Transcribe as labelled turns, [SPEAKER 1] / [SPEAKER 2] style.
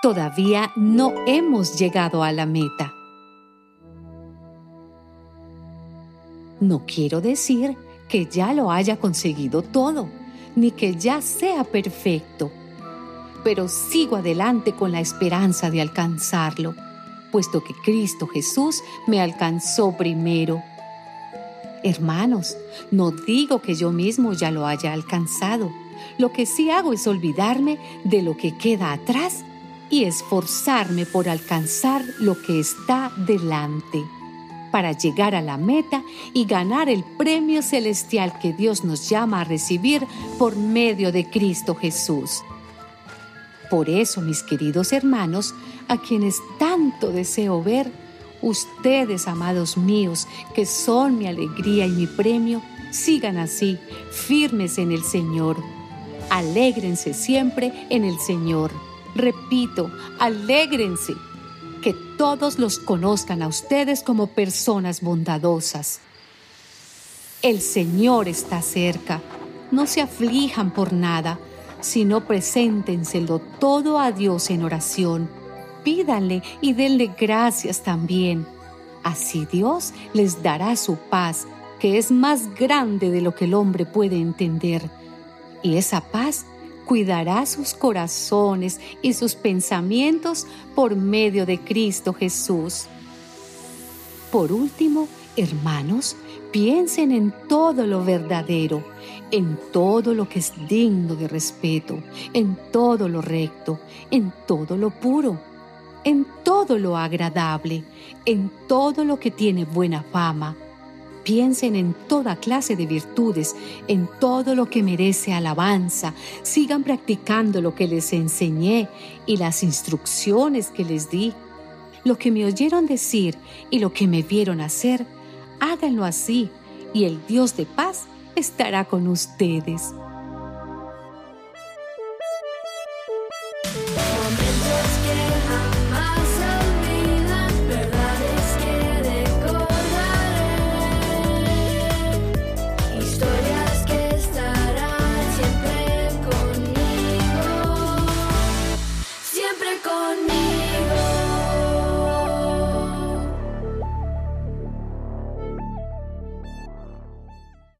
[SPEAKER 1] Todavía no hemos llegado a la meta. No quiero decir que ya lo haya conseguido todo, ni que ya sea perfecto, pero sigo adelante con la esperanza de alcanzarlo, puesto que Cristo Jesús me alcanzó primero. Hermanos, no digo que yo mismo ya lo haya alcanzado, lo que sí hago es olvidarme de lo que queda atrás y esforzarme por alcanzar lo que está delante para llegar a la meta y ganar el premio celestial que Dios nos llama a recibir por medio de Cristo Jesús. Por eso, mis queridos hermanos, a quienes tanto deseo ver, ustedes, amados míos, que son mi alegría y mi premio, sigan así, firmes en el Señor. Alégrense siempre en el Señor. Repito, alégrense que todos los conozcan a ustedes como personas bondadosas. El Señor está cerca. No se aflijan por nada, sino preséntenselo todo a Dios en oración. Pídanle y denle gracias también. Así Dios les dará su paz, que es más grande de lo que el hombre puede entender. Y esa paz cuidará sus corazones y sus pensamientos por medio de Cristo Jesús. Por último, hermanos, piensen en todo lo verdadero, en todo lo que es digno de respeto, en todo lo recto, en todo lo puro, en todo lo agradable, en todo lo que tiene buena fama Piensen en toda clase de virtudes, en todo lo que merece alabanza. Sigan practicando lo que les enseñé y las instrucciones que les di. Lo que me oyeron decir y lo que me vieron hacer, háganlo así y el Dios de paz estará con ustedes.